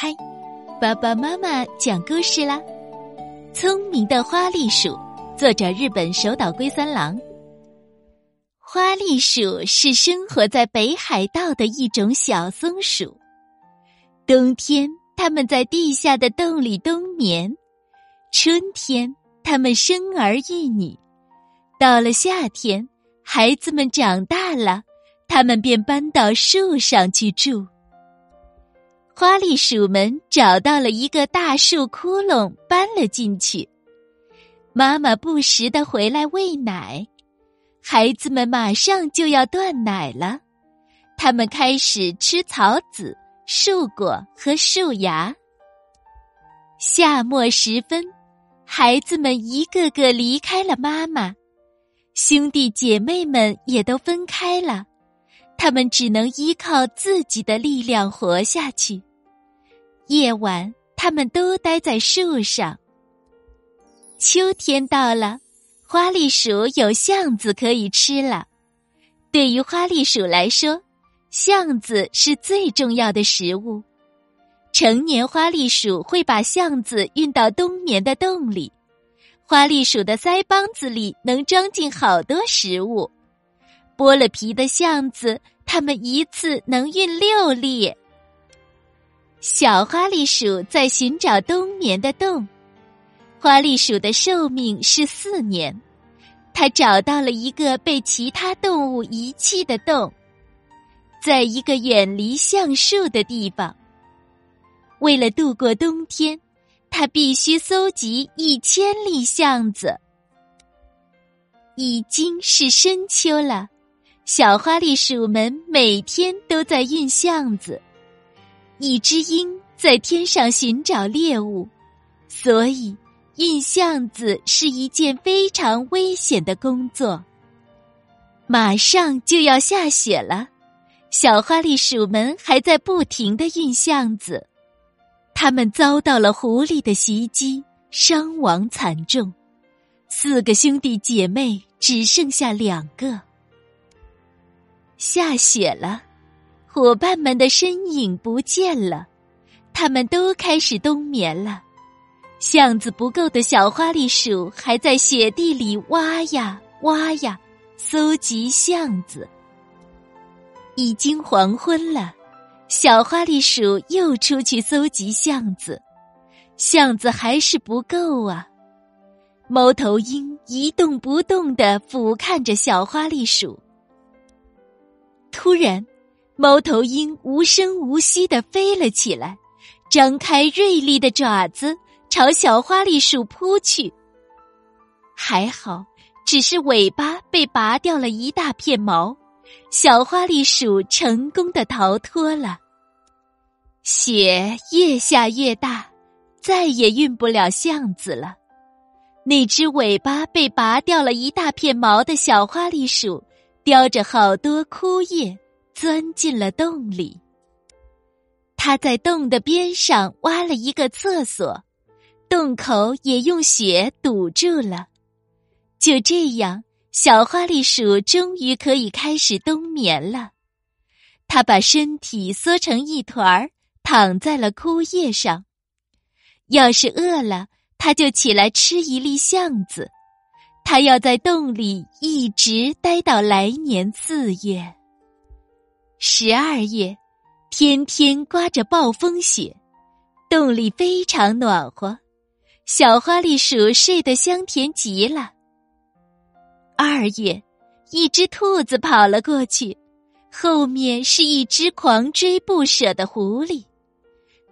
开，爸爸妈妈讲故事啦。聪明的花栗鼠，作者日本手岛龟三郎。花栗鼠是生活在北海道的一种小松鼠，冬天它们在地下的洞里冬眠，春天它们生儿育女，到了夏天，孩子们长大了。他们便搬到树上去住。花栗鼠们找到了一个大树窟窿，搬了进去。妈妈不时的回来喂奶，孩子们马上就要断奶了。他们开始吃草籽、树果和树芽。夏末时分，孩子们一个个离开了妈妈，兄弟姐妹们也都分开了。他们只能依靠自己的力量活下去。夜晚，他们都待在树上。秋天到了，花栗鼠有橡子可以吃了。对于花栗鼠来说，橡子是最重要的食物。成年花栗鼠会把橡子运到冬眠的洞里。花栗鼠的腮帮子里能装进好多食物。剥了皮的橡子，它们一次能运六粒。小花栗鼠在寻找冬眠的洞。花栗鼠的寿命是四年，它找到了一个被其他动物遗弃的洞，在一个远离橡树的地方。为了度过冬天，它必须搜集一千粒橡子。已经是深秋了。小花栗鼠们每天都在运橡子，一只鹰在天上寻找猎物，所以运巷子是一件非常危险的工作。马上就要下雪了，小花栗鼠们还在不停的运巷子，他们遭到了狐狸的袭击，伤亡惨重，四个兄弟姐妹只剩下两个。下雪了，伙伴们的身影不见了，他们都开始冬眠了。巷子不够的小花栗鼠还在雪地里挖呀挖呀，搜集橡子。已经黄昏了，小花栗鼠又出去搜集橡子，巷子还是不够啊。猫头鹰一动不动的俯瞰着小花栗鼠。突然，猫头鹰无声无息的飞了起来，张开锐利的爪子朝小花栗鼠扑去。还好，只是尾巴被拔掉了一大片毛，小花栗鼠成功的逃脱了。雪越下越大，再也运不了橡子了。那只尾巴被拔掉了一大片毛的小花栗鼠。叼着好多枯叶，钻进了洞里。他在洞的边上挖了一个厕所，洞口也用雪堵住了。就这样，小花栗鼠终于可以开始冬眠了。它把身体缩成一团儿，躺在了枯叶上。要是饿了，它就起来吃一粒橡子。他要在洞里一直待到来年四月、十二月，天天刮着暴风雪，洞里非常暖和，小花栗鼠睡得香甜极了。二月，一只兔子跑了过去，后面是一只狂追不舍的狐狸，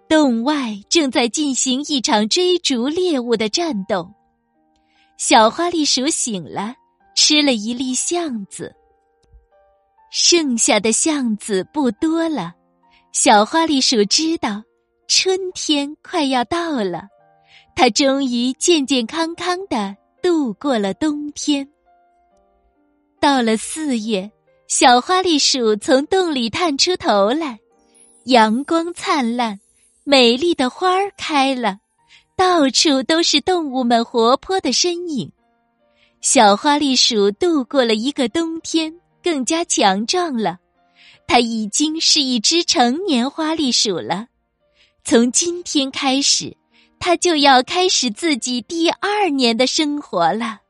洞外正在进行一场追逐猎物的战斗。小花栗鼠醒了，吃了一粒橡子。剩下的橡子不多了，小花栗鼠知道春天快要到了，它终于健健康康的度过了冬天。到了四月，小花栗鼠从洞里探出头来，阳光灿烂，美丽的花儿开了。到处都是动物们活泼的身影，小花栗鼠度过了一个冬天，更加强壮了。它已经是一只成年花栗鼠了。从今天开始，它就要开始自己第二年的生活了。